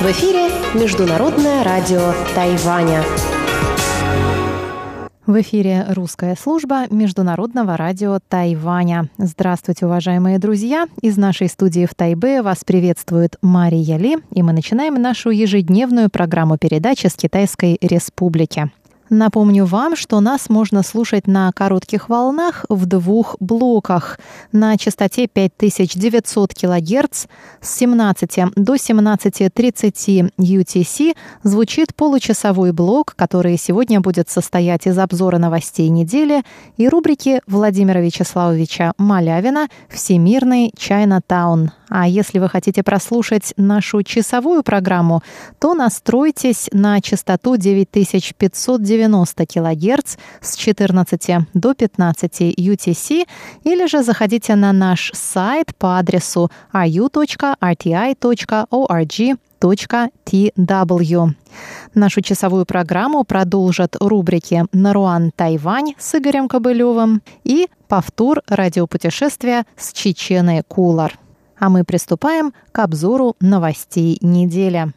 В эфире Международное радио Тайваня. В эфире русская служба Международного радио Тайваня. Здравствуйте, уважаемые друзья! Из нашей студии в Тайбе вас приветствует Мария Ли, и мы начинаем нашу ежедневную программу передачи с Китайской Республики. Напомню вам, что нас можно слушать на коротких волнах в двух блоках на частоте 5900 кГц с 17 до 17.30 UTC звучит получасовой блок, который сегодня будет состоять из обзора новостей недели и рубрики Владимира Вячеславовича Малявина «Всемирный Чайна-таун». А если вы хотите прослушать нашу часовую программу, то настройтесь на частоту 9590 кГц с 14 до 15 UTC или же заходите на наш сайт по адресу ru.rti.org.tw. Нашу часовую программу продолжат рубрики «Наруан Тайвань» с Игорем Кобылевым и повтор радиопутешествия с Чеченой Кулар. А мы приступаем к обзору новостей недели.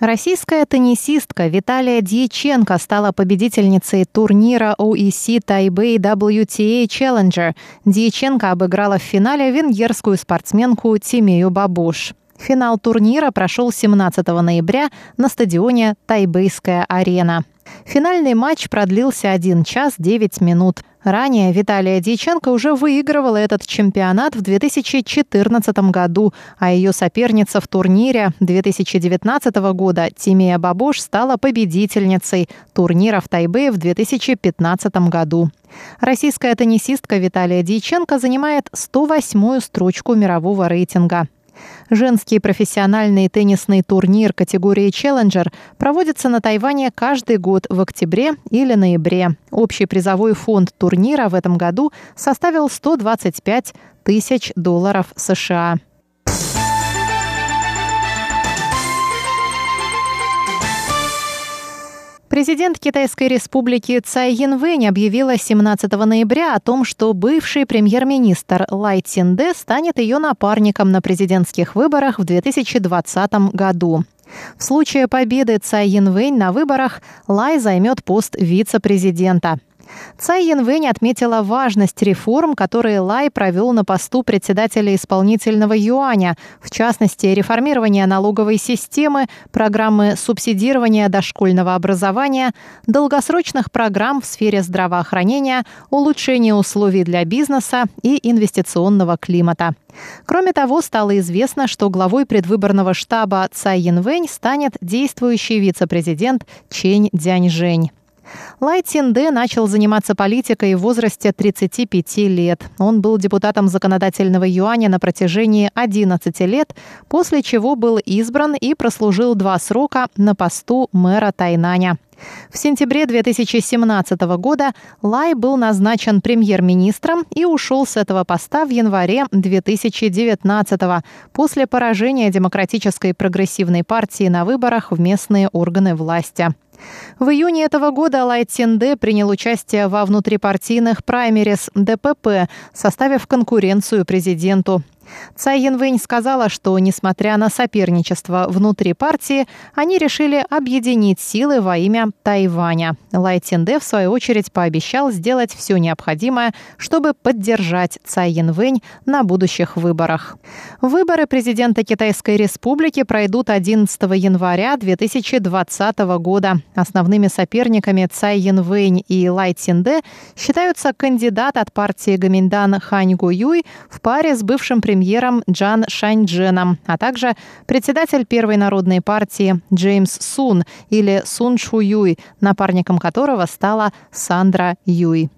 Российская теннисистка Виталия Дьяченко стала победительницей турнира OEC Taipei WTA Challenger. Дьяченко обыграла в финале венгерскую спортсменку Тимею Бабуш. Финал турнира прошел 17 ноября на стадионе Тайбейская арена. Финальный матч продлился 1 час 9 минут. Ранее Виталия Дьяченко уже выигрывала этот чемпионат в 2014 году, а ее соперница в турнире 2019 года Тимея Бабош стала победительницей турнира в Тайбе в 2015 году. Российская теннисистка Виталия Дьяченко занимает 108-ю строчку мирового рейтинга. Женский профессиональный теннисный турнир категории «Челленджер» проводится на Тайване каждый год в октябре или ноябре. Общий призовой фонд турнира в этом году составил 125 тысяч долларов США. Президент Китайской республики Цай Янвэнь объявила 17 ноября о том, что бывший премьер-министр Лай Цинде станет ее напарником на президентских выборах в 2020 году. В случае победы Цай Янвэнь на выборах Лай займет пост вице-президента. Цай Янвэнь отметила важность реформ, которые Лай провел на посту председателя исполнительного юаня, в частности, реформирование налоговой системы, программы субсидирования дошкольного образования, долгосрочных программ в сфере здравоохранения, улучшение условий для бизнеса и инвестиционного климата. Кроме того, стало известно, что главой предвыборного штаба Цай Янвэнь станет действующий вице-президент Чень Дяньжэнь. Лай Цинде начал заниматься политикой в возрасте 35 лет. Он был депутатом законодательного юаня на протяжении 11 лет, после чего был избран и прослужил два срока на посту мэра Тайнаня. В сентябре 2017 года Лай был назначен премьер-министром и ушел с этого поста в январе 2019 после поражения Демократической прогрессивной партии на выборах в местные органы власти. В июне этого года Лай Цинде принял участие во внутрипартийных праймерис ДПП, составив конкуренцию президенту. Цай Янвэнь сказала, что, несмотря на соперничество внутри партии, они решили объединить силы во имя Тайваня. Лай Цинде, в свою очередь, пообещал сделать все необходимое, чтобы поддержать Цай Янвэнь на будущих выборах. Выборы президента Китайской Республики пройдут 11 января 2020 года. Основными соперниками Цай Янвэнь и Лай Цинде считаются кандидат от партии Гаминдан Хань Гуюй в паре с бывшим премьером премьером Джан Шаньдженом, а также председатель Первой народной партии Джеймс Сун или Сун Шу Юй, напарником которого стала Сандра Юй.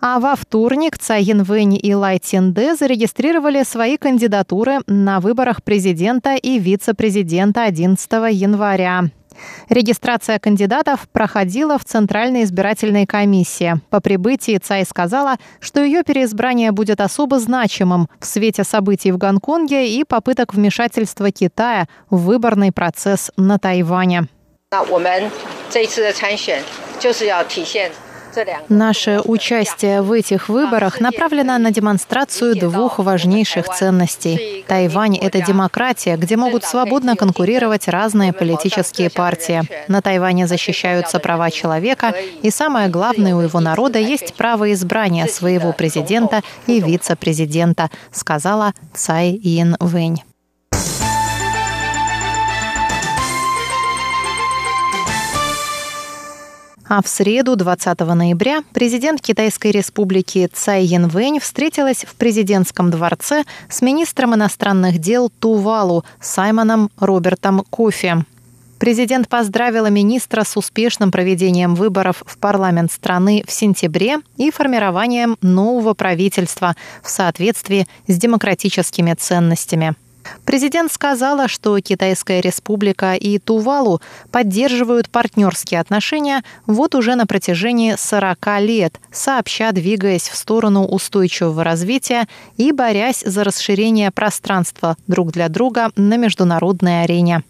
А во вторник Цай Янвэнь и Лай Цинде зарегистрировали свои кандидатуры на выборах президента и вице-президента 11 января. Регистрация кандидатов проходила в Центральной избирательной комиссии. По прибытии Цай сказала, что ее переизбрание будет особо значимым в свете событий в Гонконге и попыток вмешательства Китая в выборный процесс на Тайване. Наше участие в этих выборах направлено на демонстрацию двух важнейших ценностей. Тайвань – это демократия, где могут свободно конкурировать разные политические партии. На Тайване защищаются права человека, и самое главное, у его народа есть право избрания своего президента и вице-президента, сказала Цай Ин Вэнь. А в среду, 20 ноября, президент Китайской республики Цай Янвэнь встретилась в президентском дворце с министром иностранных дел Тувалу Саймоном Робертом Кофи. Президент поздравила министра с успешным проведением выборов в парламент страны в сентябре и формированием нового правительства в соответствии с демократическими ценностями. Президент сказала, что Китайская республика и Тувалу поддерживают партнерские отношения вот уже на протяжении 40 лет, сообща двигаясь в сторону устойчивого развития и борясь за расширение пространства друг для друга на международной арене.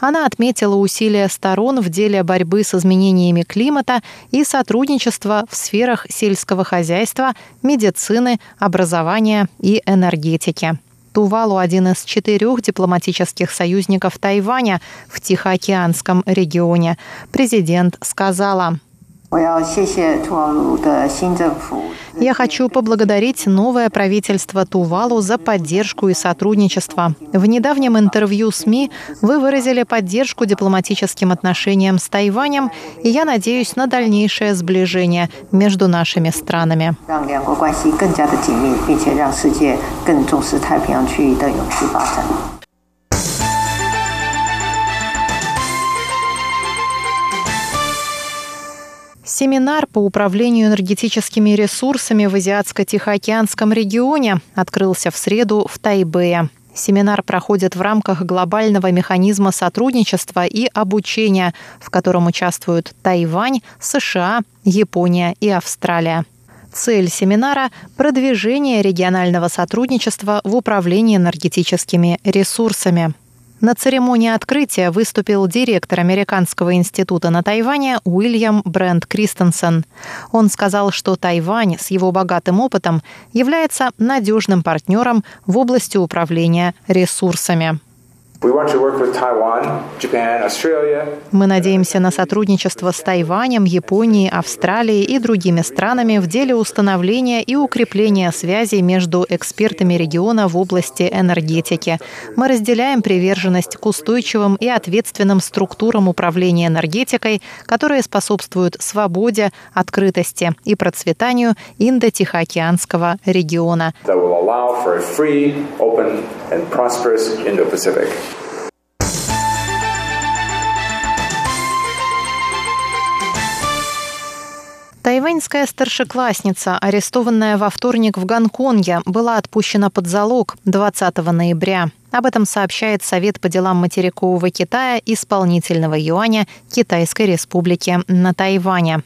Она отметила усилия сторон в деле борьбы с изменениями климата и сотрудничества в сферах сельского хозяйства, медицины, образования и энергетики. Тувалу – один из четырех дипломатических союзников Тайваня в Тихоокеанском регионе. Президент сказала. Я хочу поблагодарить новое правительство Тувалу за поддержку и сотрудничество. В недавнем интервью СМИ вы выразили поддержку дипломатическим отношениям с Тайванем, и я надеюсь на дальнейшее сближение между нашими странами. Семинар по управлению энергетическими ресурсами в Азиатско-Тихоокеанском регионе открылся в среду в Тайбэе. Семинар проходит в рамках глобального механизма сотрудничества и обучения, в котором участвуют Тайвань, США, Япония и Австралия. Цель семинара – продвижение регионального сотрудничества в управлении энергетическими ресурсами. На церемонии открытия выступил директор Американского института на Тайване Уильям Брент Кристенсен. Он сказал, что Тайвань с его богатым опытом является надежным партнером в области управления ресурсами. Мы надеемся на сотрудничество с Тайванем, Японией, Австралией и другими странами в деле установления и укрепления связей между экспертами региона в области энергетики. Мы разделяем приверженность к устойчивым и ответственным структурам управления энергетикой, которые способствуют свободе, открытости и процветанию Индо-Тихоокеанского региона. Тайваньская старшеклассница, арестованная во вторник в Гонконге, была отпущена под залог 20 ноября. Об этом сообщает Совет по делам материкового Китая исполнительного юаня Китайской республики на Тайване.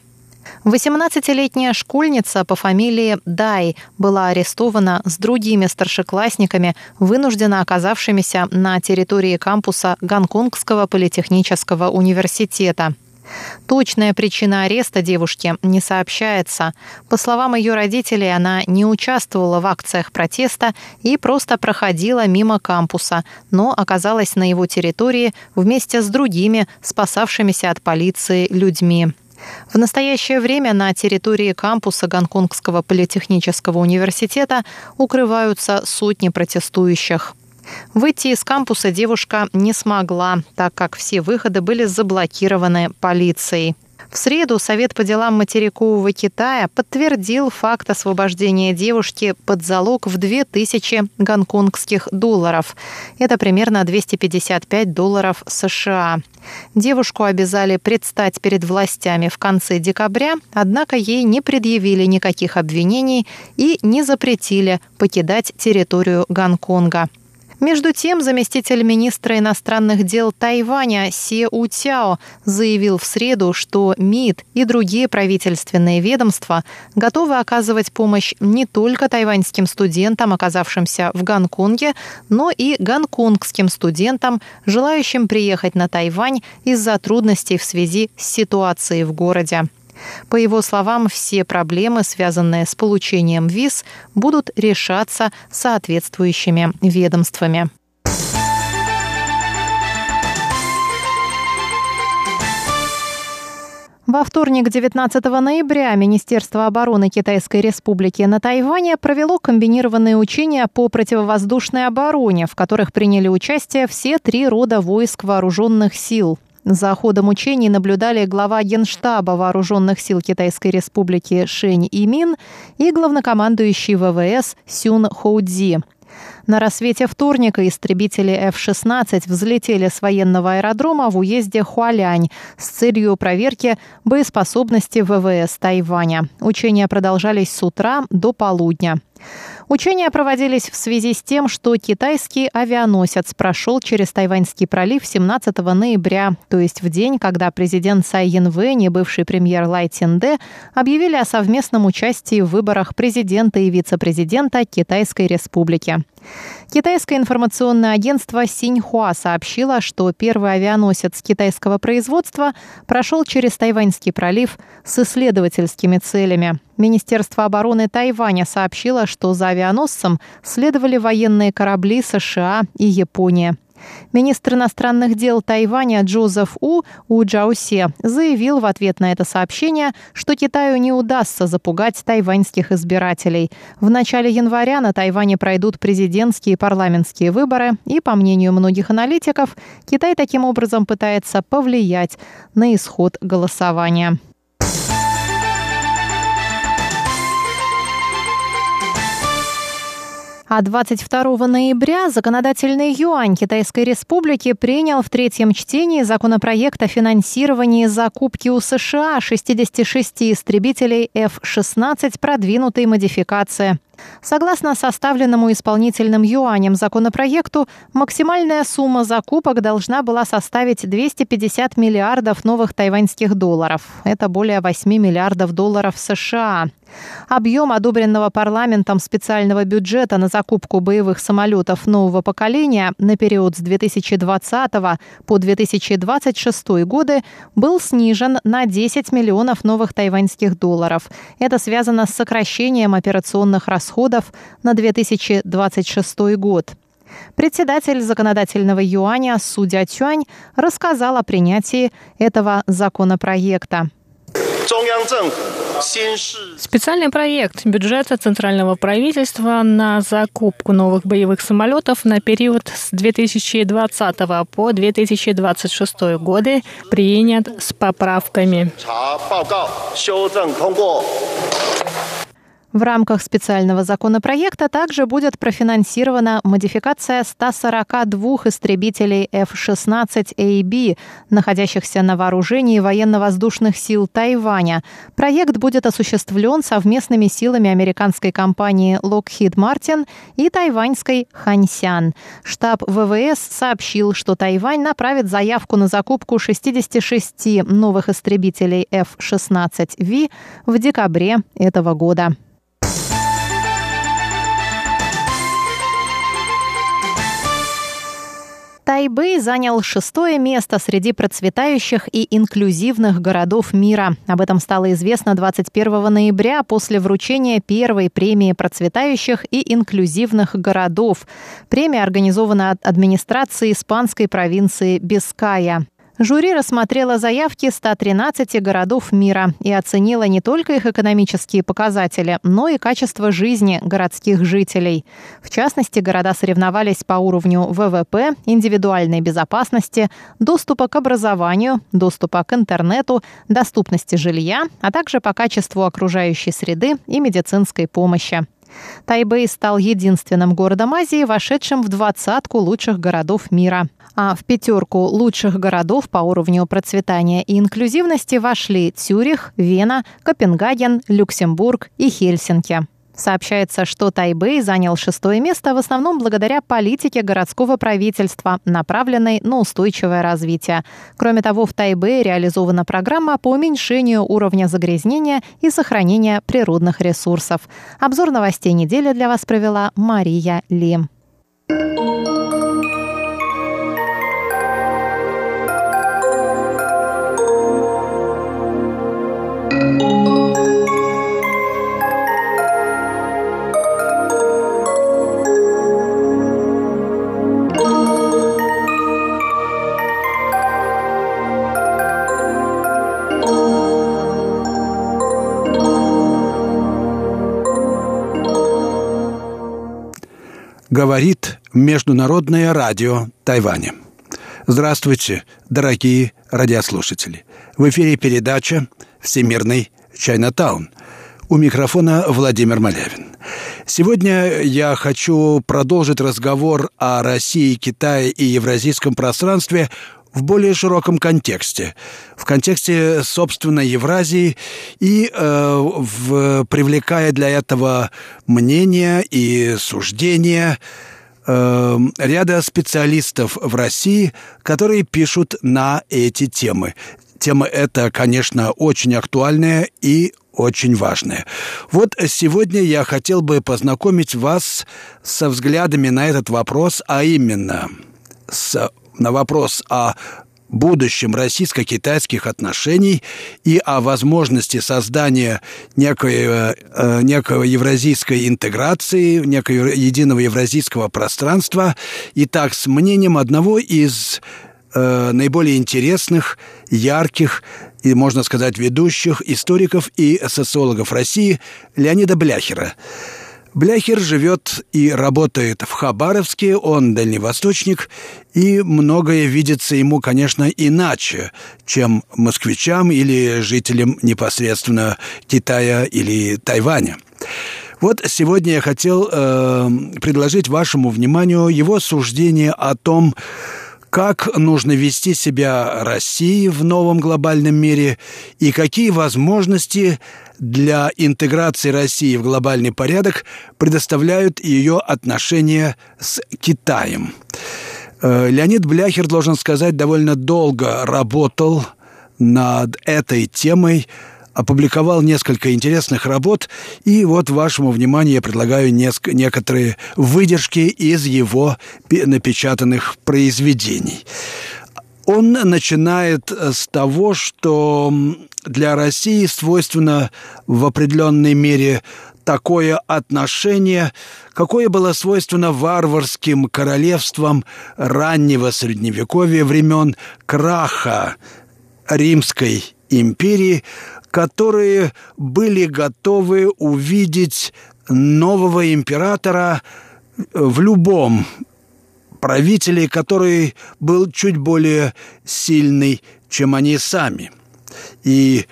18-летняя школьница по фамилии Дай была арестована с другими старшеклассниками, вынужденно оказавшимися на территории кампуса Гонконгского политехнического университета. Точная причина ареста девушки не сообщается. По словам ее родителей, она не участвовала в акциях протеста и просто проходила мимо кампуса, но оказалась на его территории вместе с другими спасавшимися от полиции людьми. В настоящее время на территории кампуса Гонконгского политехнического университета укрываются сотни протестующих. Выйти из кампуса девушка не смогла, так как все выходы были заблокированы полицией. В среду Совет по делам материкового Китая подтвердил факт освобождения девушки под залог в 2000 гонконгских долларов. Это примерно 255 долларов США. Девушку обязали предстать перед властями в конце декабря, однако ей не предъявили никаких обвинений и не запретили покидать территорию Гонконга. Между тем, заместитель министра иностранных дел Тайваня Се Утяо заявил в среду, что МИД и другие правительственные ведомства готовы оказывать помощь не только тайваньским студентам, оказавшимся в Гонконге, но и гонконгским студентам, желающим приехать на Тайвань из-за трудностей в связи с ситуацией в городе. По его словам, все проблемы, связанные с получением виз, будут решаться соответствующими ведомствами. Во вторник, 19 ноября, Министерство обороны Китайской Республики на Тайване провело комбинированные учения по противовоздушной обороне, в которых приняли участие все три рода войск вооруженных сил. За ходом учений наблюдали глава Генштаба Вооруженных сил Китайской Республики Шень Имин и главнокомандующий ВВС Сюн Хоудзи. На рассвете вторника истребители F-16 взлетели с военного аэродрома в уезде Хуалянь с целью проверки боеспособности ВВС Тайваня. Учения продолжались с утра до полудня. Учения проводились в связи с тем, что китайский авианосец прошел через Тайваньский пролив 17 ноября, то есть в день, когда президент Цай Янвэнь и бывший премьер Лай Цинде объявили о совместном участии в выборах президента и вице-президента Китайской Республики. Китайское информационное агентство Синьхуа сообщило, что первый авианосец китайского производства прошел через Тайваньский пролив с исследовательскими целями. Министерство обороны Тайваня сообщило, что за авианосцем следовали военные корабли США и Япония. Министр иностранных дел Тайваня Джозеф У У Джаусе заявил в ответ на это сообщение, что Китаю не удастся запугать тайваньских избирателей. В начале января на Тайване пройдут президентские и парламентские выборы, и, по мнению многих аналитиков, Китай таким образом пытается повлиять на исход голосования. А 22 ноября законодательный юань Китайской Республики принял в третьем чтении законопроект о финансировании закупки у США 66 истребителей F-16 продвинутой модификации. Согласно составленному исполнительным юанем законопроекту, максимальная сумма закупок должна была составить 250 миллиардов новых тайваньских долларов. Это более 8 миллиардов долларов США. Объем одобренного парламентом специального бюджета на закупку боевых самолетов нового поколения на период с 2020 по 2026 годы был снижен на 10 миллионов новых тайваньских долларов. Это связано с сокращением операционных расходов на 2026 год. Председатель законодательного юаня Судя Тюань рассказал о принятии этого законопроекта. Специальный проект бюджета Центрального правительства на закупку новых боевых самолетов на период с 2020 по 2026 годы принят с поправками. В рамках специального законопроекта также будет профинансирована модификация 142 истребителей F-16AB, находящихся на вооружении военно-воздушных сил Тайваня. Проект будет осуществлен совместными силами американской компании Lockheed Martin и тайваньской Ханьсян. Штаб ВВС сообщил, что Тайвань направит заявку на закупку 66 новых истребителей F-16V в декабре этого года. Тайбэй занял шестое место среди процветающих и инклюзивных городов мира. Об этом стало известно 21 ноября после вручения первой премии процветающих и инклюзивных городов. Премия организована от администрации испанской провинции Биская. Жюри рассмотрело заявки 113 городов мира и оценило не только их экономические показатели, но и качество жизни городских жителей. В частности, города соревновались по уровню ВВП, индивидуальной безопасности, доступа к образованию, доступа к интернету, доступности жилья, а также по качеству окружающей среды и медицинской помощи. Тайбэй стал единственным городом Азии, вошедшим в двадцатку лучших городов мира. А в пятерку лучших городов по уровню процветания и инклюзивности вошли Цюрих, Вена, Копенгаген, Люксембург и Хельсинки. Сообщается, что Тайбэй занял шестое место в основном благодаря политике городского правительства, направленной на устойчивое развитие. Кроме того, в Тайбэе реализована программа по уменьшению уровня загрязнения и сохранения природных ресурсов. Обзор новостей недели для вас провела Мария Ли. Говорит Международное радио Тайваня. Здравствуйте, дорогие радиослушатели. В эфире передача «Всемирный Чайнатаун». У микрофона Владимир Малявин. Сегодня я хочу продолжить разговор о России, Китае и евразийском пространстве в более широком контексте, в контексте, собственно, Евразии и э, в, привлекая для этого мнения и суждения э, ряда специалистов в России, которые пишут на эти темы. Тема эта, конечно, очень актуальная и очень важная. Вот сегодня я хотел бы познакомить вас со взглядами на этот вопрос, а именно с на вопрос о будущем российско-китайских отношений и о возможности создания некой, э, некого евразийской интеграции, некого единого евразийского пространства. И так, с мнением одного из э, наиболее интересных, ярких и, можно сказать, ведущих историков и социологов России Леонида Бляхера – Бляхер живет и работает в Хабаровске, он дальневосточник, и многое видится ему, конечно, иначе, чем москвичам или жителям непосредственно Китая или Тайваня. Вот сегодня я хотел э, предложить вашему вниманию его суждение о том, как нужно вести себя России в новом глобальном мире и какие возможности для интеграции России в глобальный порядок предоставляют ее отношения с Китаем. Э, Леонид Бляхер, должен сказать, довольно долго работал над этой темой, опубликовал несколько интересных работ, и вот вашему вниманию я предлагаю несколько, некоторые выдержки из его напечатанных произведений. Он начинает с того, что для России свойственно в определенной мере такое отношение, какое было свойственно варварским королевствам раннего Средневековья времен краха Римской империи, которые были готовы увидеть нового императора в любом правителе, который был чуть более сильный, чем они сами – и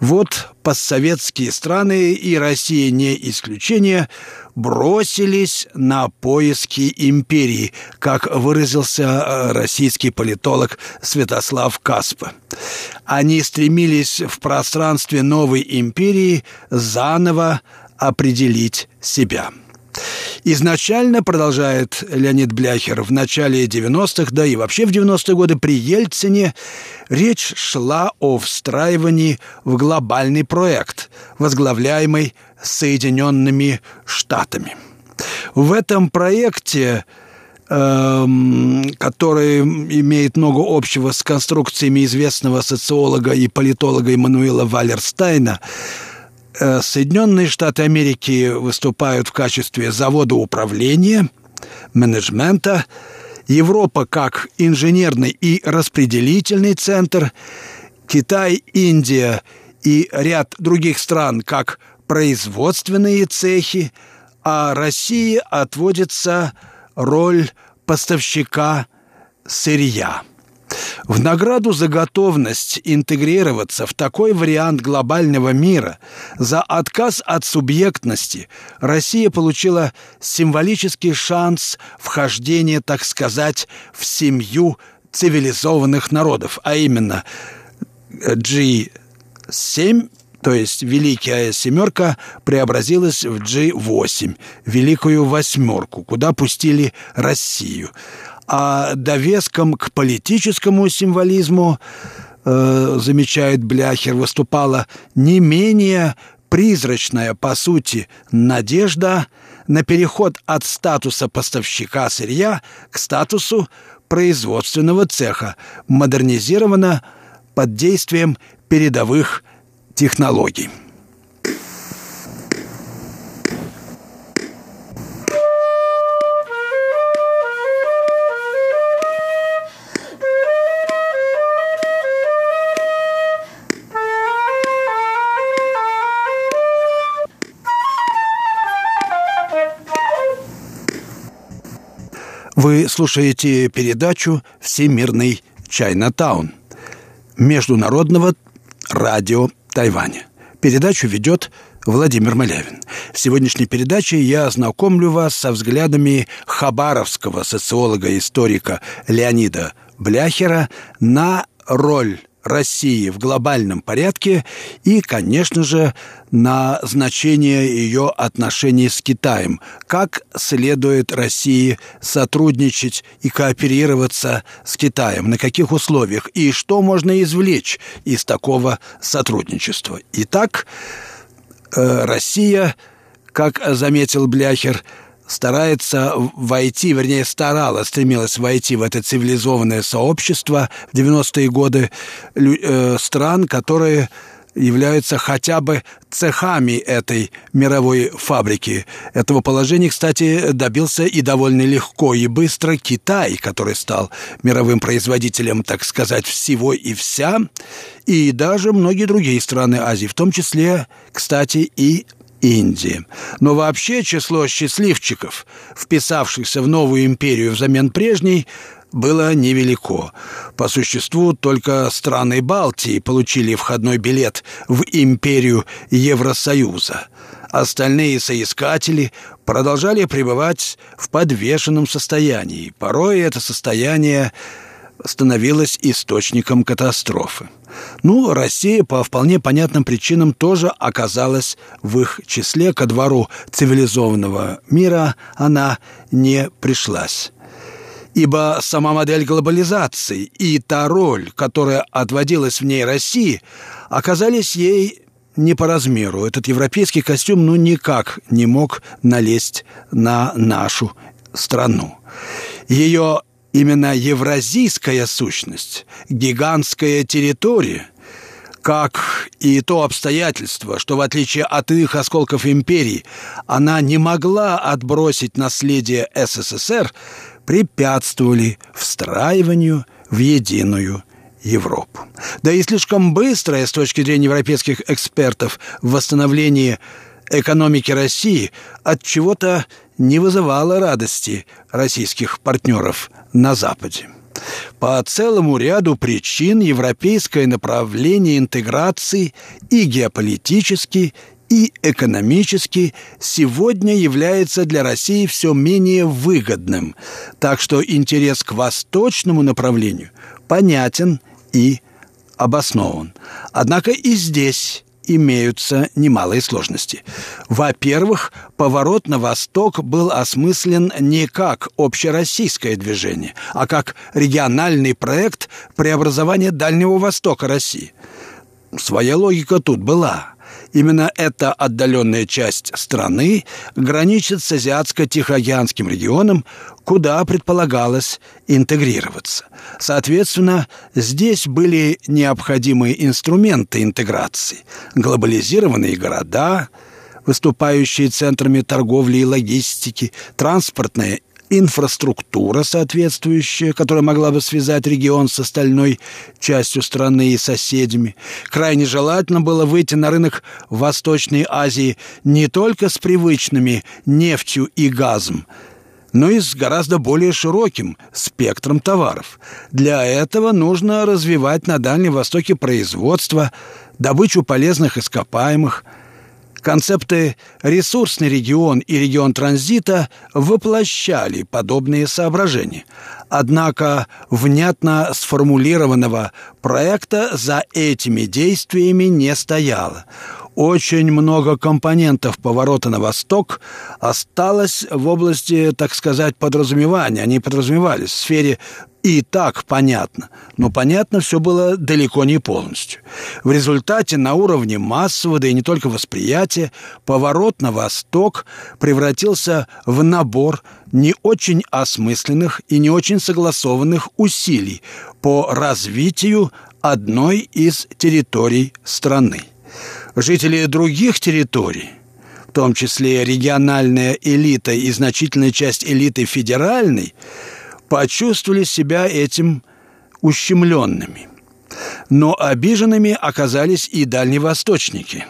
вот постсоветские страны, и Россия не исключение, бросились на поиски империи, как выразился э, российский политолог Святослав Каспа. Они стремились в пространстве новой империи заново определить себя – Изначально, продолжает Леонид Бляхер, в начале 90-х, да и вообще в 90-е годы при Ельцине речь шла о встраивании в глобальный проект, возглавляемый Соединенными Штатами. В этом проекте эм, который имеет много общего с конструкциями известного социолога и политолога Эммануила Валерстайна, Соединенные Штаты Америки выступают в качестве завода управления, менеджмента, Европа как инженерный и распределительный центр, Китай, Индия и ряд других стран как производственные цехи, а России отводится роль поставщика сырья. В награду за готовность интегрироваться в такой вариант глобального мира, за отказ от субъектности, Россия получила символический шанс вхождения, так сказать, в семью цивилизованных народов, а именно G7 то есть Великая Семерка преобразилась в G8, Великую Восьмерку, куда пустили Россию. А довеском к политическому символизму, э, замечает Бляхер, выступала не менее призрачная, по сути, надежда на переход от статуса поставщика сырья к статусу производственного цеха, модернизировано под действием передовых технологий. Вы слушаете передачу «Всемирный Чайнатаун» Международного радио Тайваня. Передачу ведет Владимир Малявин. В сегодняшней передаче я ознакомлю вас со взглядами хабаровского социолога-историка Леонида Бляхера на роль России в глобальном порядке и, конечно же, на значение ее отношений с Китаем. Как следует России сотрудничать и кооперироваться с Китаем, на каких условиях и что можно извлечь из такого сотрудничества. Итак, э, Россия, как заметил Бляхер, старается войти, вернее, старалась, стремилась войти в это цивилизованное сообщество в 90-е годы э, стран, которые являются хотя бы цехами этой мировой фабрики. Этого положения, кстати, добился и довольно легко и быстро Китай, который стал мировым производителем, так сказать, всего и вся, и даже многие другие страны Азии, в том числе, кстати, и Индии. Но вообще число счастливчиков, вписавшихся в новую империю взамен прежней, было невелико. По существу только страны Балтии получили входной билет в империю Евросоюза. Остальные соискатели продолжали пребывать в подвешенном состоянии. Порой это состояние становилось источником катастрофы. Ну, Россия по вполне понятным причинам тоже оказалась в их числе. Ко двору цивилизованного мира она не пришлась. Ибо сама модель глобализации и та роль, которая отводилась в ней России, оказались ей не по размеру. Этот европейский костюм ну никак не мог налезть на нашу страну. Ее именно евразийская сущность, гигантская территория, как и то обстоятельство, что в отличие от их осколков империи, она не могла отбросить наследие СССР, препятствовали встраиванию в единую Европу. Да и слишком быстрое с точки зрения европейских экспертов восстановление экономики России от чего-то не вызывало радости российских партнеров на Западе. По целому ряду причин европейское направление интеграции и геополитически, и экономически сегодня является для России все менее выгодным, так что интерес к восточному направлению понятен и обоснован. Однако и здесь имеются немалые сложности. Во-первых, поворот на восток был осмыслен не как общероссийское движение, а как региональный проект преобразования Дальнего Востока России. Своя логика тут была – Именно эта отдаленная часть страны граничит с Азиатско-Тихоокеанским регионом, куда предполагалось интегрироваться. Соответственно, здесь были необходимые инструменты интеграции. Глобализированные города, выступающие центрами торговли и логистики, транспортная инфраструктура соответствующая, которая могла бы связать регион с остальной частью страны и соседями. Крайне желательно было выйти на рынок Восточной Азии не только с привычными нефтью и газом, но и с гораздо более широким спектром товаров. Для этого нужно развивать на Дальнем Востоке производство, добычу полезных ископаемых – Концепты «ресурсный регион» и «регион транзита» воплощали подобные соображения. Однако внятно сформулированного проекта за этими действиями не стояло очень много компонентов поворота на восток осталось в области, так сказать, подразумевания. Они подразумевались в сфере и так понятно, но понятно все было далеко не полностью. В результате на уровне массового, да и не только восприятия, поворот на восток превратился в набор не очень осмысленных и не очень согласованных усилий по развитию одной из территорий страны жители других территорий, в том числе региональная элита и значительная часть элиты федеральной, почувствовали себя этим ущемленными. Но обиженными оказались и дальневосточники,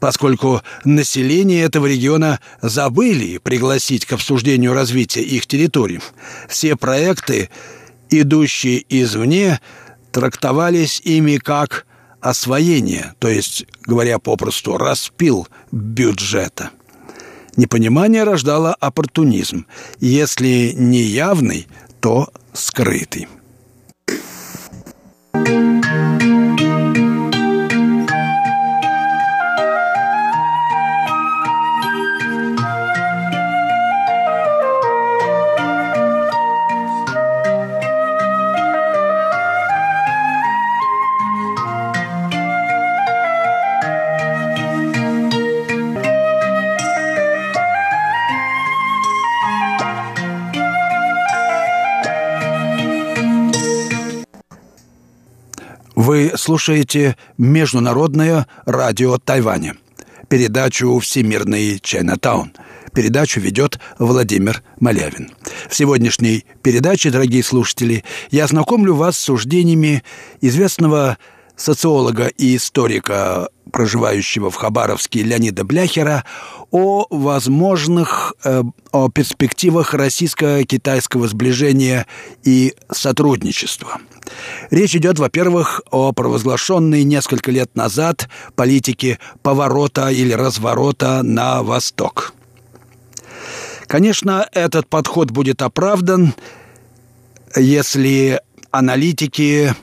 поскольку население этого региона забыли пригласить к обсуждению развития их территорий. Все проекты, идущие извне, трактовались ими как освоение, то есть, говоря попросту, распил бюджета. Непонимание рождало оппортунизм, если не явный, то скрытый. Слушаете Международное радио Тайваня, передачу «Всемирный Чайнатаун». Передачу ведет Владимир Малявин. В сегодняшней передаче, дорогие слушатели, я знакомлю вас с суждениями известного социолога и историка, проживающего в Хабаровске Леонида Бляхера, о возможных, э, о перспективах российско-китайского сближения и сотрудничества – Речь идет, во-первых, о провозглашенной несколько лет назад политике поворота или разворота на восток. Конечно, этот подход будет оправдан, если аналитики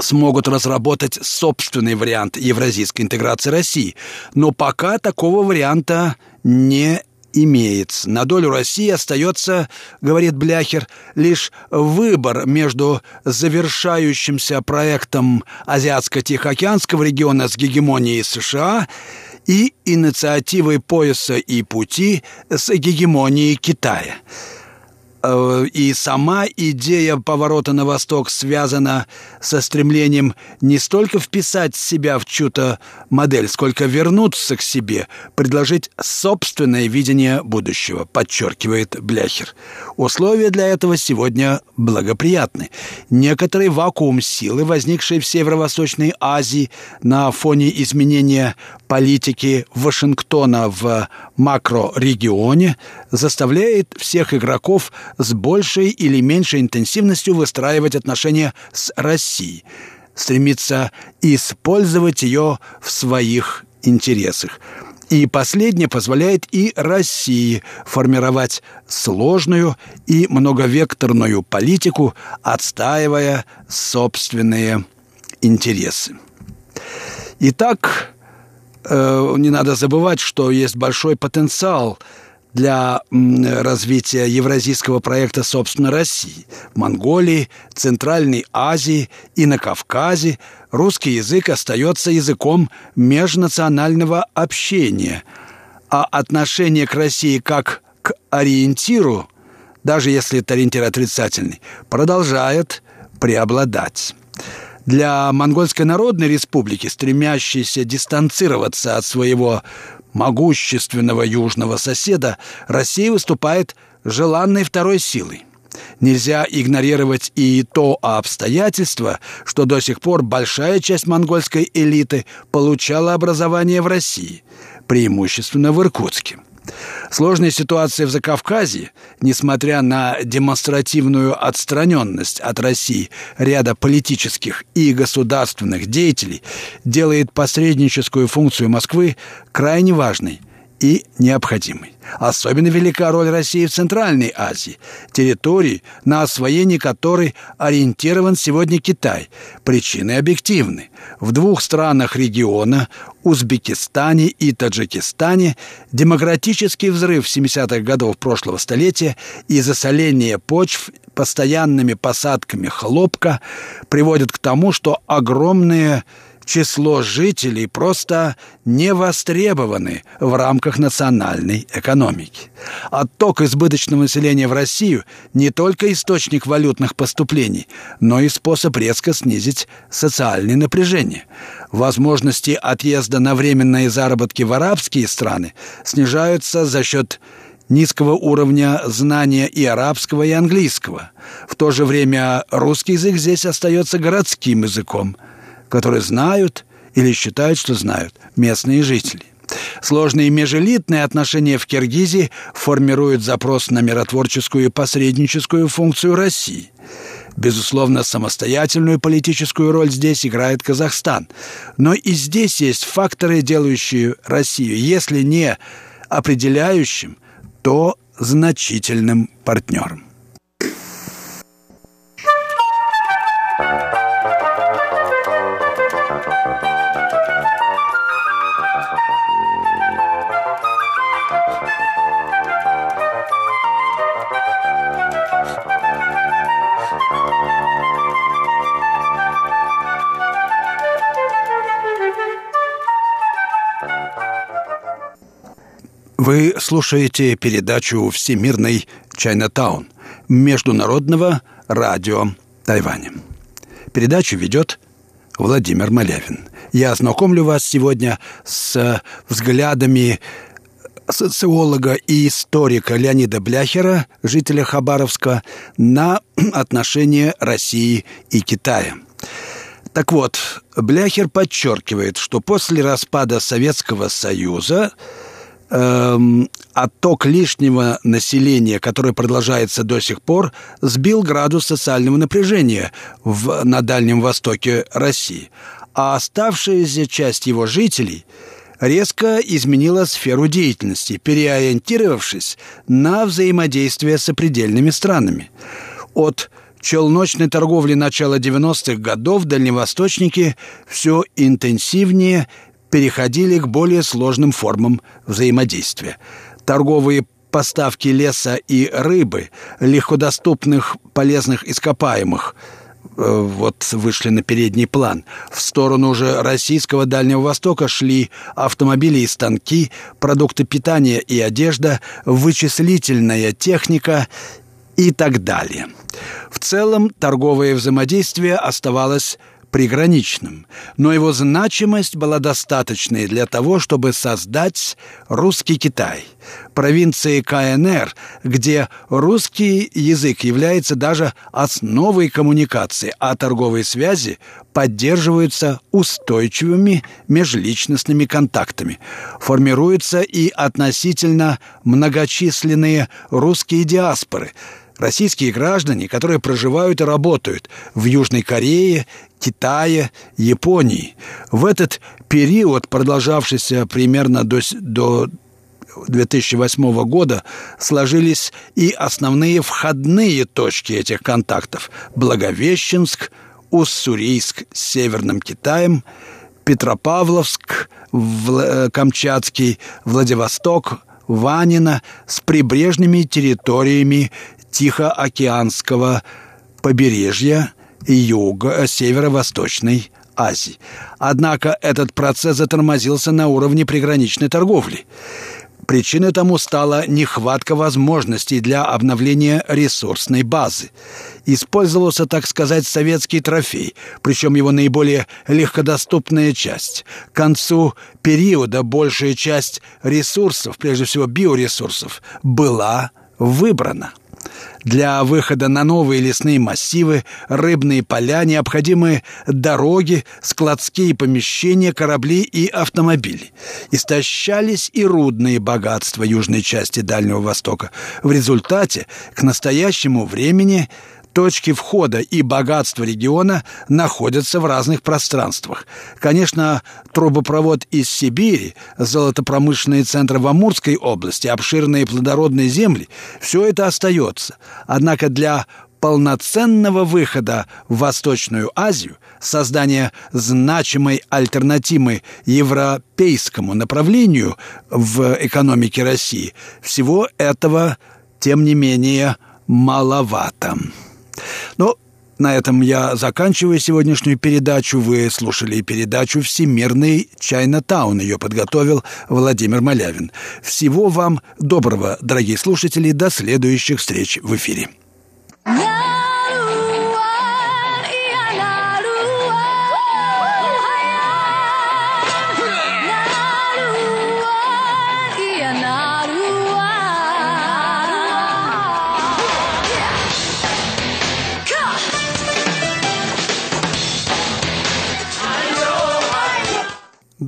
смогут разработать собственный вариант евразийской интеграции России. Но пока такого варианта не имеется. На долю России остается, говорит Бляхер, лишь выбор между завершающимся проектом Азиатско-Тихоокеанского региона с гегемонией США и инициативой пояса и пути с гегемонией Китая – и сама идея поворота на восток связана со стремлением не столько вписать себя в чью-то модель, сколько вернуться к себе, предложить собственное видение будущего, подчеркивает Бляхер. Условия для этого сегодня благоприятны. Некоторый вакуум силы, возникший в Северо-Восточной Азии на фоне изменения политики Вашингтона в макрорегионе, заставляет всех игроков с большей или меньшей интенсивностью выстраивать отношения с Россией, стремиться использовать ее в своих интересах. И последнее позволяет и России формировать сложную и многовекторную политику, отстаивая собственные интересы. Итак, э, не надо забывать, что есть большой потенциал – для развития евразийского проекта, собственно, России. Монголии, Центральной Азии и на Кавказе русский язык остается языком межнационального общения, а отношение к России как к ориентиру, даже если это ориентир отрицательный, продолжает преобладать. Для Монгольской Народной Республики, стремящейся дистанцироваться от своего могущественного южного соседа, Россия выступает желанной второй силой. Нельзя игнорировать и то обстоятельство, что до сих пор большая часть монгольской элиты получала образование в России, преимущественно в Иркутске. Сложная ситуация в Закавказье, несмотря на демонстративную отстраненность от России ряда политических и государственных деятелей, делает посредническую функцию Москвы крайне важной – и необходимой. Особенно велика роль России в Центральной Азии, территории, на освоение которой ориентирован сегодня Китай. Причины объективны. В двух странах региона, Узбекистане и Таджикистане, демократический взрыв 70-х годов прошлого столетия и засоление почв постоянными посадками хлопка приводят к тому, что огромные число жителей просто не востребованы в рамках национальной экономики. Отток избыточного населения в Россию не только источник валютных поступлений, но и способ резко снизить социальное напряжение. Возможности отъезда на временные заработки в арабские страны снижаются за счет низкого уровня знания и арабского, и английского. В то же время русский язык здесь остается городским языком – которые знают или считают, что знают местные жители. Сложные межэлитные отношения в Киргизии формируют запрос на миротворческую и посредническую функцию России. Безусловно, самостоятельную политическую роль здесь играет Казахстан. Но и здесь есть факторы, делающие Россию, если не определяющим, то значительным партнером. Вы слушаете передачу «Всемирный Чайнатаун» Международного радио Тайваня. Передачу ведет Владимир Малявин. Я ознакомлю вас сегодня с взглядами социолога и историка Леонида Бляхера, жителя Хабаровска, на отношения России и Китая. Так вот, Бляхер подчеркивает, что после распада Советского Союза эм, отток лишнего населения, который продолжается до сих пор, сбил градус социального напряжения в, на Дальнем Востоке России. А оставшаяся часть его жителей резко изменила сферу деятельности, переориентировавшись на взаимодействие с определенными странами. От челночной торговли начала 90-х годов дальневосточники все интенсивнее переходили к более сложным формам взаимодействия. Торговые поставки леса и рыбы, легкодоступных полезных ископаемых э, вот вышли на передний план. В сторону уже российского Дальнего Востока шли автомобили и станки, продукты питания и одежда, вычислительная техника и так далее. В целом торговое взаимодействие оставалось приграничным, но его значимость была достаточной для того, чтобы создать русский Китай, провинции КНР, где русский язык является даже основой коммуникации, а торговые связи поддерживаются устойчивыми межличностными контактами. Формируются и относительно многочисленные русские диаспоры – российские граждане, которые проживают и работают в Южной Корее, Китае, Японии. В этот период, продолжавшийся примерно до, до 2008 года сложились и основные входные точки этих контактов. Благовещенск, Уссурийск с Северным Китаем, Петропавловск, Вла Камчатский, Владивосток, Ванина с прибрежными территориями Тихоокеанского побережья юга э, северо-восточной Азии. Однако этот процесс затормозился на уровне приграничной торговли. Причиной тому стала нехватка возможностей для обновления ресурсной базы. Использовался, так сказать, советский трофей, причем его наиболее легкодоступная часть. К концу периода большая часть ресурсов, прежде всего биоресурсов, была выбрана – Для выхода на новые лесные массивы, рыбные поля необходимы дороги, складские помещения, корабли и автомобили. Истощались и рудные богатства южной части Дальнего Востока. В результате к настоящему времени Точки входа и богатства региона находятся в разных пространствах. Конечно, трубопровод из Сибири, золотопромышленные центры в Амурской области, обширные плодородные земли – все это остается. Однако для полноценного выхода в Восточную Азию, создания значимой альтернативы европейскому направлению в экономике России, всего этого, тем не менее, маловато. Ну, на этом я заканчиваю сегодняшнюю передачу. Вы слушали передачу «Всемирный Чайна-таун». Ее подготовил Владимир Малявин. Всего вам доброго, дорогие слушатели. До следующих встреч в эфире.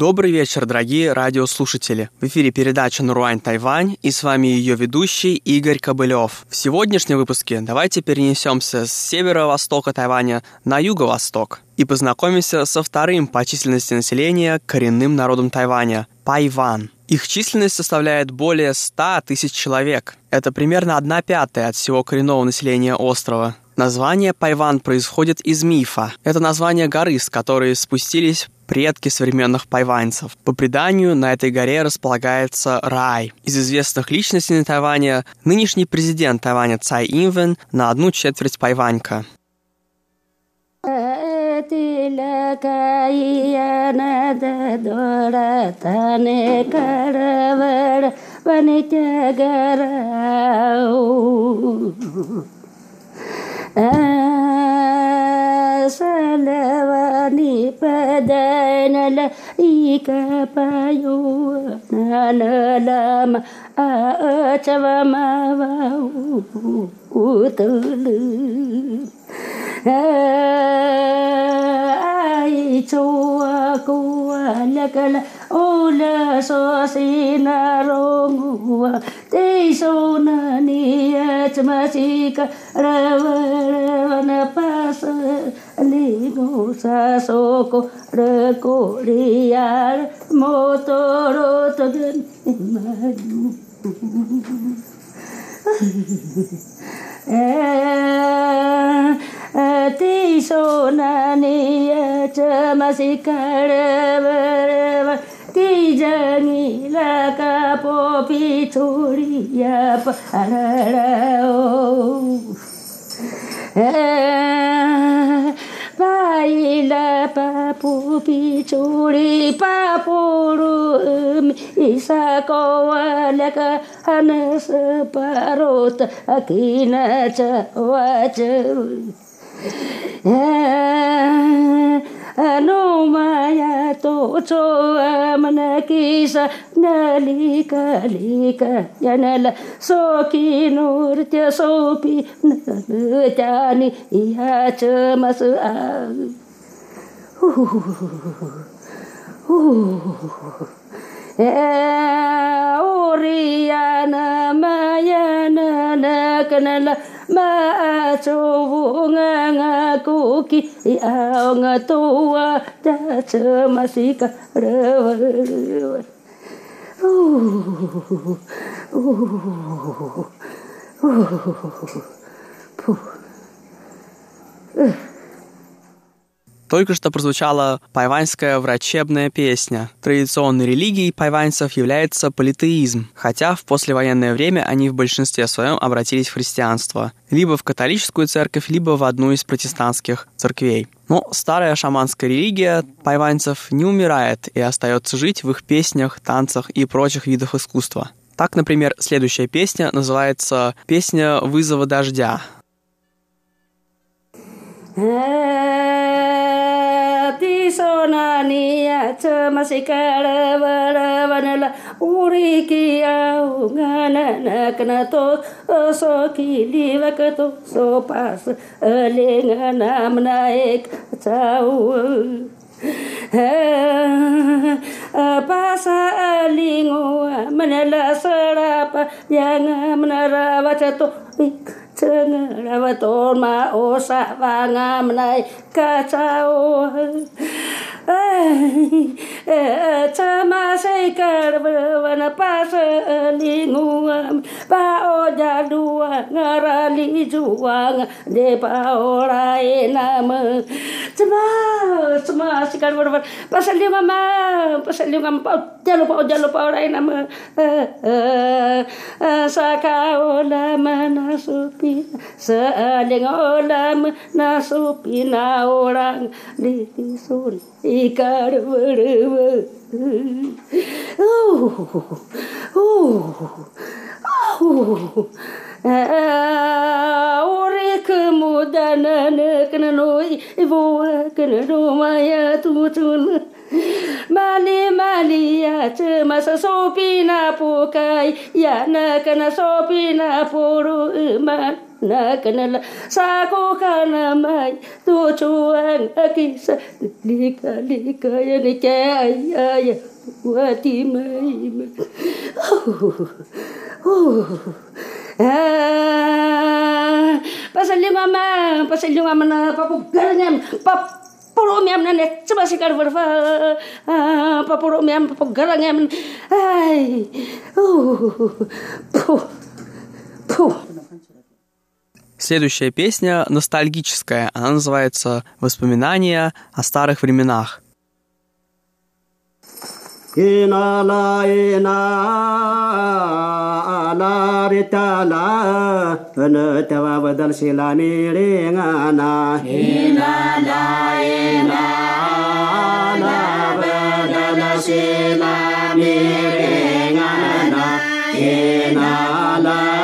Добрый вечер, дорогие радиослушатели. В эфире передача «Наруань Тайвань» и с вами ее ведущий Игорь Кобылев. В сегодняшнем выпуске давайте перенесемся с северо-востока Тайваня на юго-восток и познакомимся со вторым по численности населения коренным народом Тайваня – Пайван. Их численность составляет более 100 тысяч человек. Это примерно одна пятая от всего коренного населения острова. Название Пайван происходит из мифа. Это название горы, с которой спустились предки современных пайванцев. По преданию, на этой горе располагается рай. Из известных личностей на Тайване нынешний президент Тайваня Цай Инвен на одну четверть пайванька. salawani padanala Salawani pada nala ika payo na nalama ചവമൂത്തത് ചൊവ്വല ഓല സോസീന റോങ്ങുവ തേസോന നീ ചമസിക രവ പാസ limusa soko rekoriyar motoro togen imadu ti sonani cemasi kareber ti jangi laka popi turiya pararau पाइला पापु पिछोडी पापोडो इसाकवालक हनस पारोत अकिन च वाच Anumaya to choa manakisa nalika lika yanala soki nurtya sopi nutani i ha chamasu a. uhu hu hu hu hu hu hu hu Oriyana mayana nakanala ma chovu nga nga kuki ya nga toa cha cha masika rewa rewa Oh, oh, oh, oh, oh, oh, oh. Только что прозвучала пайваньская врачебная песня. Традиционной религией пайваньцев является политеизм, хотя в послевоенное время они в большинстве своем обратились в христианство, либо в католическую церковь, либо в одну из протестантских церквей. Но старая шаманская религия пайваньцев не умирает и остается жить в их песнях, танцах и прочих видах искусства. Так, например, следующая песня называется «Песня вызова дождя». Ti sonania chama sikara vara vanala uriki au ngana nakana to so kili vakato so pas alinga namna ek chau pasa elingua menelaserapa yanga menarawacato icengerawatoma osawangamenai kacau camaseikaeana paselingua paojaluangaralii juanga de paoraename Semua semas, sikar warwar. Pasalyo nga ma, pasalyo nga pa, jalo pa, jalo pa, oray nama eh, eh, eh, Sa kaola nasupi, seandeng olam nasupi na orang ditisun ikar warwar. Oh, oh, oh, oh. Kemudanan kena noi ibu kena rumaya tutun Mali mali ya cemas sopi na pukai ya na kena sopi na puru iman na kena la sako kana mai tu chuan akisa lika lika ya ni ya ya wati mai Ah, pasal lima ma, pasal lima mana papu garanyam, pap puro miam na ne coba si kar verva pa puro miam pa garang em ai Следующая песня ностальгическая. Она называется «Воспоминания о старых временах». Ina la ina la rita la Ana tawa badal shila ni ringa na Ina la ina la badal shila ni ringa na Ina la ina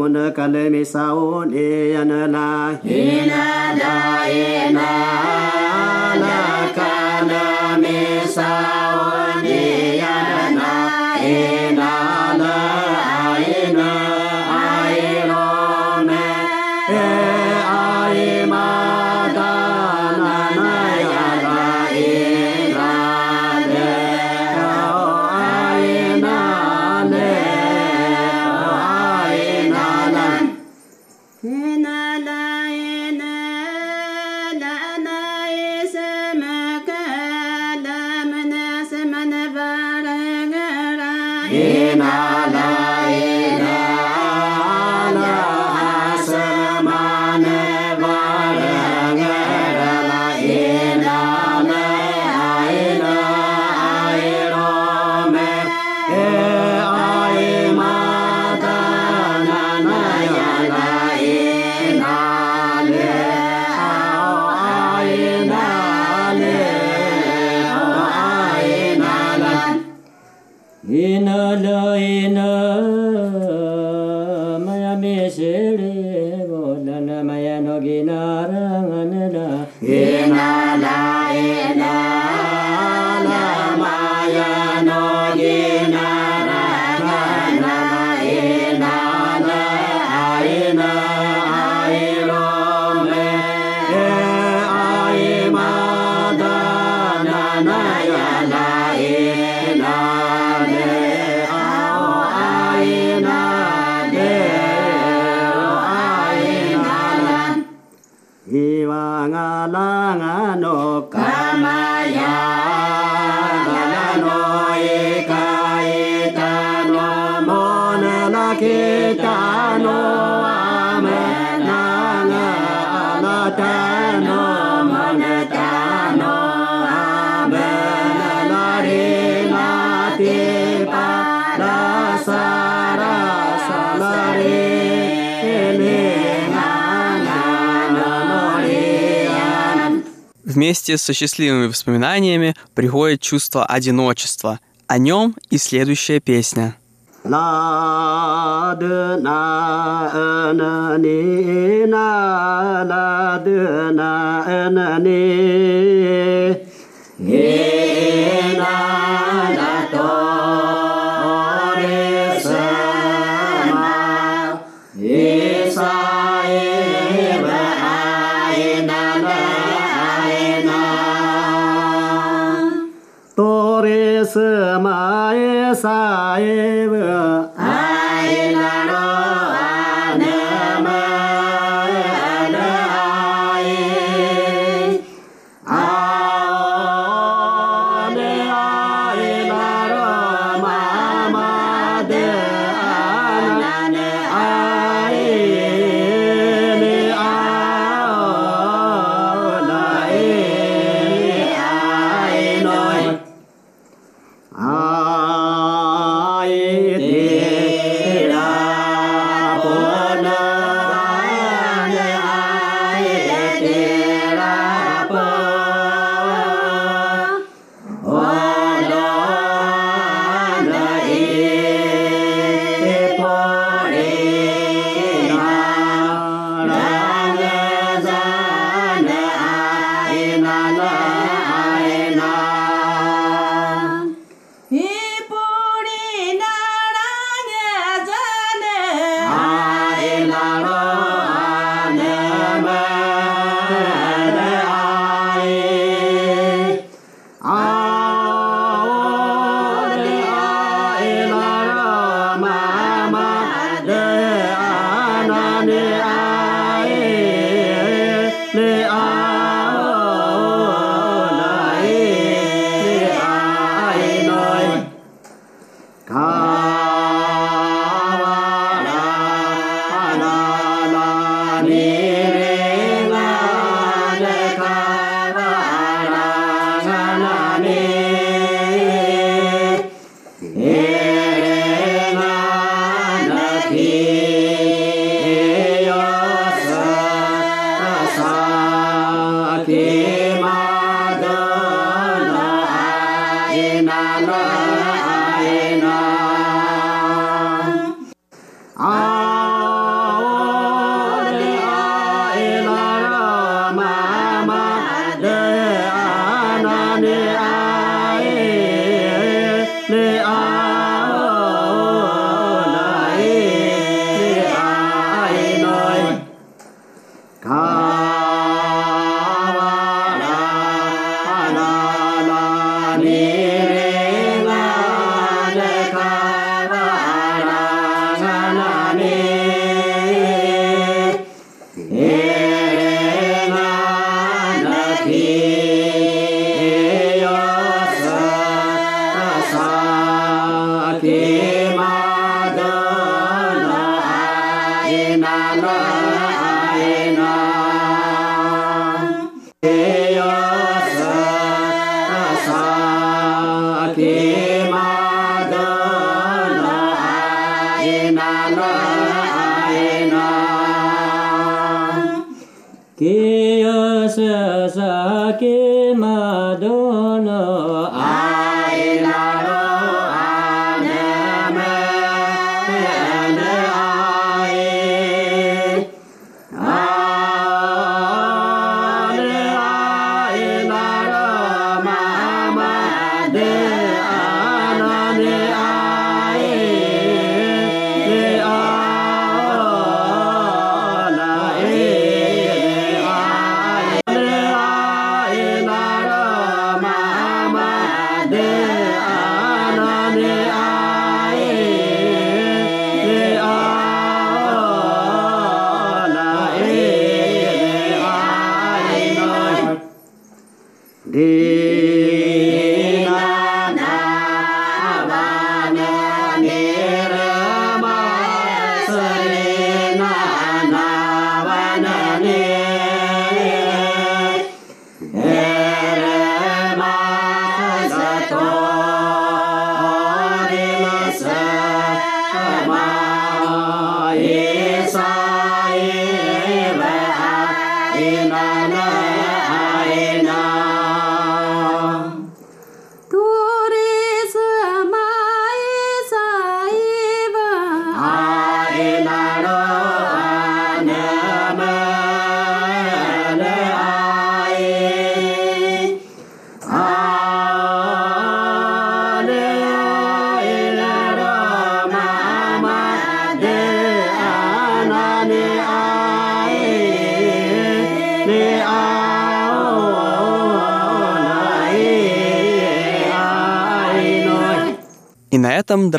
mun kale mi saun e na la. Ina. вместе со счастливыми воспоминаниями приходит чувство одиночества. О нем и следующая песня. Ладна, समाय सा एव।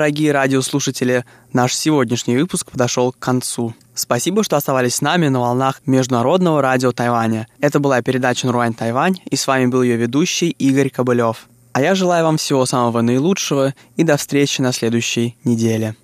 Дорогие радиослушатели, наш сегодняшний выпуск подошел к концу. Спасибо, что оставались с нами на волнах Международного радио Тайваня. Это была передача «Нуруань Тайвань», и с вами был ее ведущий Игорь Кобылев. А я желаю вам всего самого наилучшего и до встречи на следующей неделе.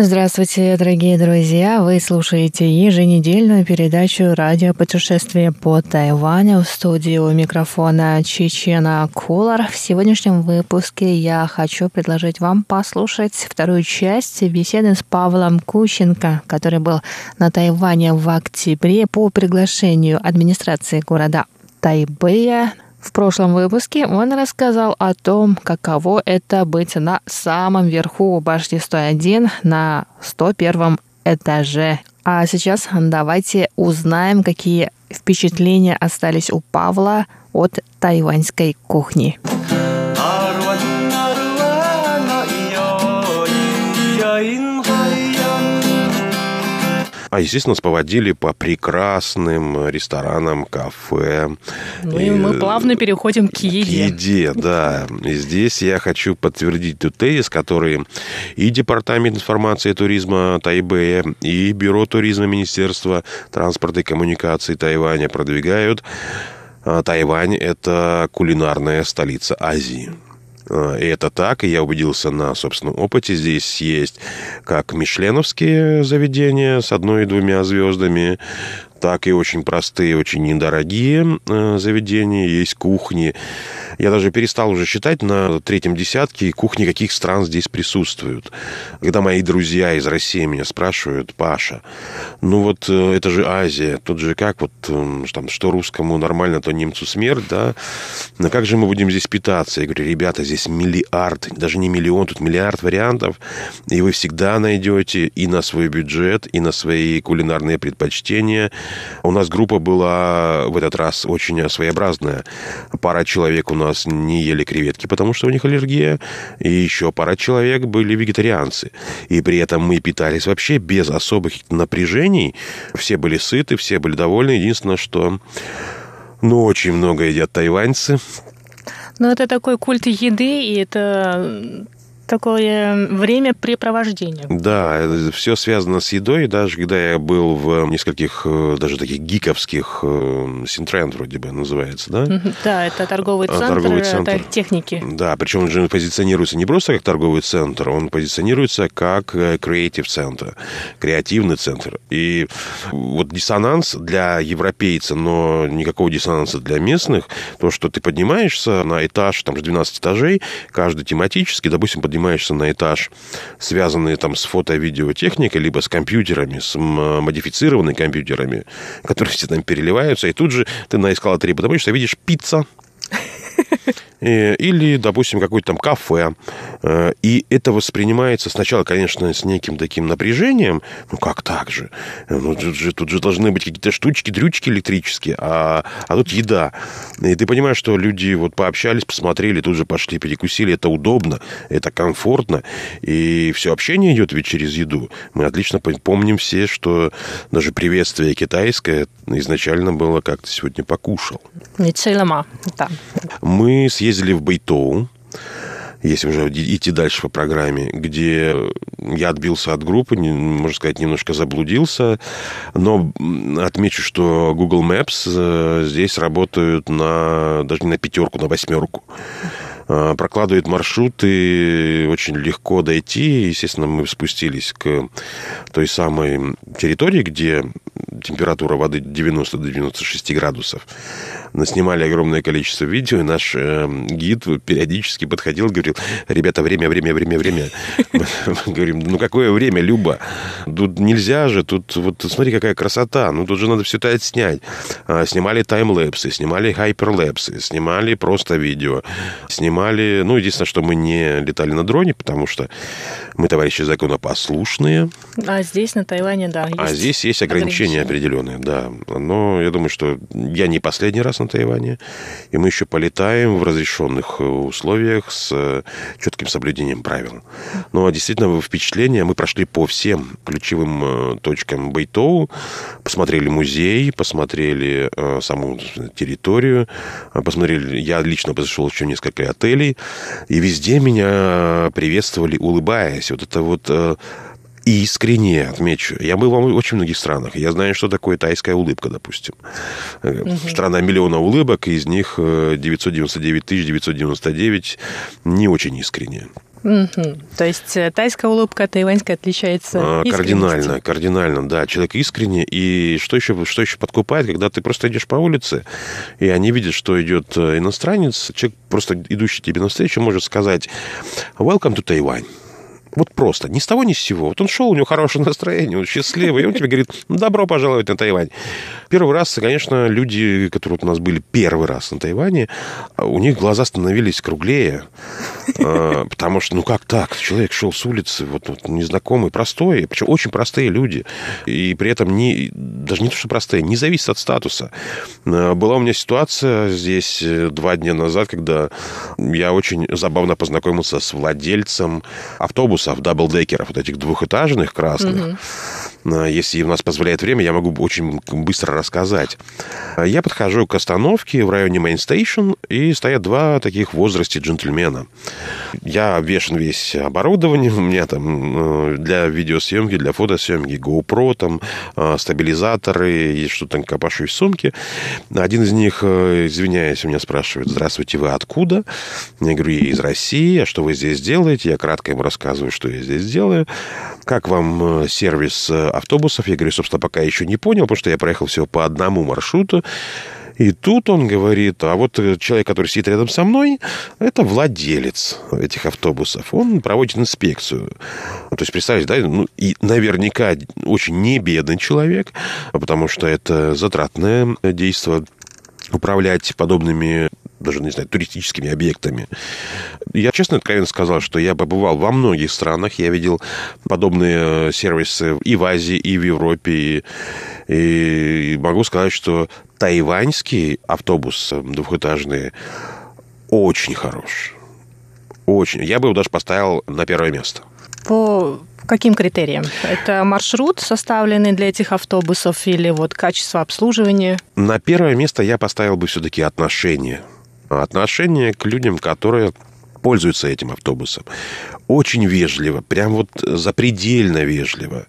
Здравствуйте, дорогие друзья! Вы слушаете еженедельную передачу «Радио путешествие по Тайваню» в студии микрофона Чечена Кулар. В сегодняшнем выпуске я хочу предложить вам послушать вторую часть беседы с Павлом Кущенко, который был на Тайване в октябре по приглашению администрации города Тайбэя в прошлом выпуске он рассказал о том, каково это быть на самом верху башни 101 на 101 этаже. А сейчас давайте узнаем, какие впечатления остались у Павла от тайваньской кухни. А, естественно, нас поводили по прекрасным ресторанам, кафе. Ну и, мы плавно переходим к еде. К еде, да. И здесь я хочу подтвердить тот тезис, который и Департамент информации и туризма Тайбэя, и Бюро туризма Министерства транспорта и коммуникаций Тайваня продвигают. А, Тайвань – это кулинарная столица Азии. А, и это так, и я убедился на собственном опыте. Здесь есть как мишленовские заведения с одной и двумя звездами, так и очень простые, очень недорогие э, заведения, есть кухни. Я даже перестал уже считать на третьем десятке кухни каких стран здесь присутствуют. Когда мои друзья из России меня спрашивают, Паша, ну вот э, это же Азия, тут же как вот э, там, что русскому нормально, то немцу смерть, да? Но как же мы будем здесь питаться? Я говорю, ребята, здесь миллиард, даже не миллион, тут миллиард вариантов, и вы всегда найдете и на свой бюджет, и на свои кулинарные предпочтения – у нас группа была в этот раз очень своеобразная. Пара человек у нас не ели креветки, потому что у них аллергия, и еще пара человек были вегетарианцы. И при этом мы питались вообще без особых напряжений. Все были сыты, все были довольны. Единственное, что ну, очень много едят тайваньцы. Ну, это такой культ еды, и это такое времяпрепровождение. Да, все связано с едой. Даже когда я был в нескольких, э, даже таких гиковских, э, Синтренд вроде бы называется, да? Да, это торговый центр, торговый центр. это техники. Да, причем он же позиционируется не просто как торговый центр, он позиционируется как креатив э, центр, креативный центр. И вот диссонанс для европейца, но никакого диссонанса для местных, то, что ты поднимаешься на этаж, там же 12 этажей, каждый тематически, допустим, поднимаешься поднимаешься на этаж, связанный там с фото-видеотехникой, либо с компьютерами, с модифицированными компьютерами, которые все там переливаются, и тут же ты на эскалаторе поднимаешься, видишь пицца, или, допустим, какое-то там кафе. Э, и это воспринимается сначала, конечно, с неким таким напряжением. Ну, как так же? Ну, тут же, тут же должны быть какие-то штучки, дрючки электрические, а, а тут еда. И ты понимаешь, что люди вот пообщались, посмотрели, тут же пошли, перекусили. Это удобно, это комфортно. И все общение идет ведь через еду. Мы отлично помним все, что даже приветствие китайское изначально было как то сегодня покушал. Да. Мы съездили ездили в Бейтоу, если уже идти дальше по программе, где я отбился от группы, можно сказать, немножко заблудился, но отмечу, что Google Maps э, здесь работают на, даже не на пятерку, на восьмерку. Э, прокладывает маршруты, очень легко дойти. Естественно, мы спустились к той самой территории, где температура воды 90 до 96 градусов. Снимали огромное количество видео, и наш э, гид периодически подходил и говорил, ребята, время, время, время, время. Говорим, ну какое время, Люба? Тут нельзя же, тут вот смотри, какая красота, ну тут же надо все это отснять. А, снимали таймлэпсы, снимали хайперлэпсы, снимали просто видео, снимали, ну, единственное, что мы не летали на дроне, потому что мы товарищи законопослушные. А здесь, на Тайване, да, А здесь есть ограничения определенные, да. Но я думаю, что я не последний раз на Тайване, и мы еще полетаем в разрешенных условиях с четким соблюдением правил. Но действительно, впечатление, мы прошли по всем ключевым э, точкам Бэйтоу, посмотрели музей, посмотрели э, саму территорию, посмотрели, я лично посетил еще несколько отелей, и везде меня приветствовали, улыбаясь. Вот это вот э, искренне отмечу. Я был в очень многих странах. Я знаю, что такое тайская улыбка, допустим. Угу. Страна миллиона улыбок, из них 999 999 не очень искренне. Угу. То есть э, тайская улыбка тайваньская отличается а, Кардинально, кардинально, да. Человек искренне. И что еще, что еще подкупает, когда ты просто идешь по улице, и они видят, что идет э, иностранец, человек, просто идущий тебе навстречу, может сказать «Welcome to Taiwan». Вот просто, ни с того, ни с сего. Вот он шел, у него хорошее настроение, он счастливый, и он тебе говорит, добро пожаловать на Тайвань. Первый раз, конечно, люди, которые у нас были первый раз на Тайване, у них глаза становились круглее, а, потому что, ну как так? Человек шел с улицы, вот, вот незнакомый, простой, причем очень простые люди, и при этом не, даже не то, что простые, не зависит от статуса. А, была у меня ситуация здесь э, два дня назад, когда я очень забавно познакомился с владельцем автобуса, автобусов, даблдекеров, вот этих двухэтажных красных. Угу. Если у нас позволяет время, я могу очень быстро рассказать. Я подхожу к остановке в районе Мейнстейшн, и стоят два таких в возрасте джентльмена. Я обвешен весь оборудованием, у меня там э, для видеосъемки, для фотосъемки GoPro, там э, стабилизаторы, и что-то копошусь в сумке. Один из них, э, извиняясь, у меня спрашивает, здравствуйте, вы откуда? Я говорю, я из России, а что вы здесь делаете? Я кратко ему рассказываю, что я здесь делаю. Как вам сервис автобусов? Я говорю, собственно, пока еще не понял, потому что я проехал всего по одному маршруту. И тут он говорит, а вот человек, который сидит рядом со мной, это владелец этих автобусов. Он проводит инспекцию. То есть, представьте, да, ну, и наверняка очень не бедный человек, потому что это затратное действие управлять подобными даже, не знаю, туристическими объектами. Я честно откровенно сказал, что я побывал во многих странах, я видел подобные сервисы и в Азии, и в Европе, и, и могу сказать, что тайваньский автобус двухэтажный очень хорош. Очень. Я бы его даже поставил на первое место. По каким критериям? Это маршрут, составленный для этих автобусов, или вот качество обслуживания? На первое место я поставил бы все-таки отношения. Отношение к людям, которые пользуются этим автобусом. Очень вежливо, прям вот запредельно вежливо.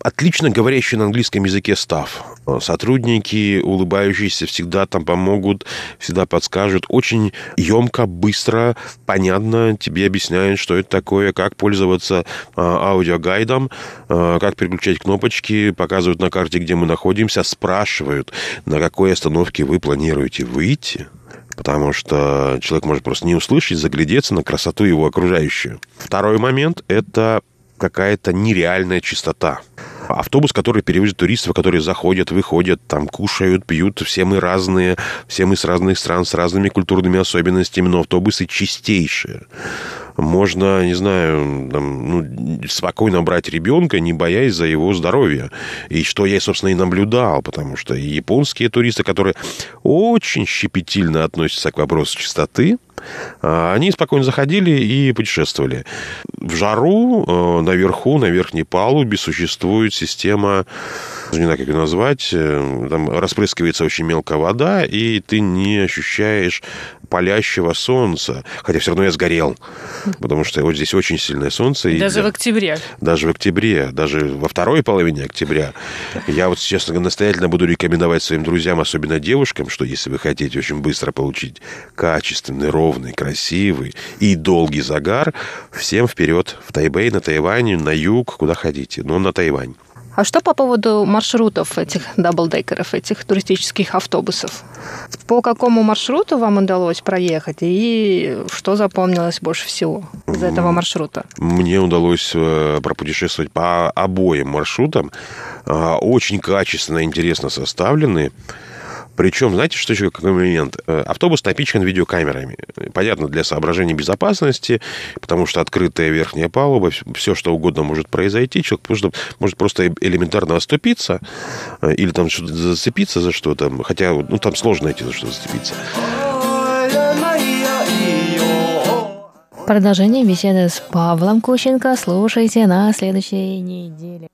Отлично говорящий на английском языке став. Сотрудники, улыбающиеся, всегда там помогут, всегда подскажут. Очень емко, быстро, понятно тебе объясняют, что это такое, как пользоваться а, аудиогайдом, а, как переключать кнопочки, показывают на карте, где мы находимся, спрашивают, на какой остановке вы планируете выйти потому что человек может просто не услышать, заглядеться на красоту его окружающую. Второй момент – это какая-то нереальная чистота. Автобус, который перевозит туристов, которые заходят, выходят, там кушают, пьют. Все мы разные, все мы с разных стран, с разными культурными особенностями, но автобусы чистейшие можно, не знаю, там, ну, спокойно брать ребенка, не боясь за его здоровье. И что я, собственно, и наблюдал, потому что японские туристы, которые очень щепетильно относятся к вопросу чистоты, а, они спокойно заходили и путешествовали. В жару э, наверху, на верхней палубе существует система, не знаю, как ее назвать, э, там распрыскивается очень мелкая вода, и ты не ощущаешь палящего солнца. Хотя все равно я сгорел, потому что вот здесь очень сильное солнце. Даже и, в октябре. Даже в октябре, даже во второй половине октября. Я вот, честно, настоятельно буду рекомендовать своим друзьям, особенно девушкам, что если вы хотите очень быстро получить качественный, ровный, красивый и долгий загар, всем вперед в Тайбэй, на Тайвань, на юг, куда хотите, но на Тайвань. А что по поводу маршрутов этих даблдекеров, этих туристических автобусов? По какому маршруту вам удалось проехать и что запомнилось больше всего из этого маршрута? Мне удалось э, пропутешествовать по обоим маршрутам. А, очень качественно, интересно составлены. Причем, знаете, что еще какой момент? Э, автобус напичкан видеокамерами. Понятно, для соображений безопасности, потому что открытая верхняя палуба, все что угодно может произойти. Человек может, может просто элементарно оступиться э, или там что-то зацепиться за что-то. Хотя, ну, там сложно найти за что зацепиться. Продолжение беседы с Павлом Кущенко слушайте на следующей неделе.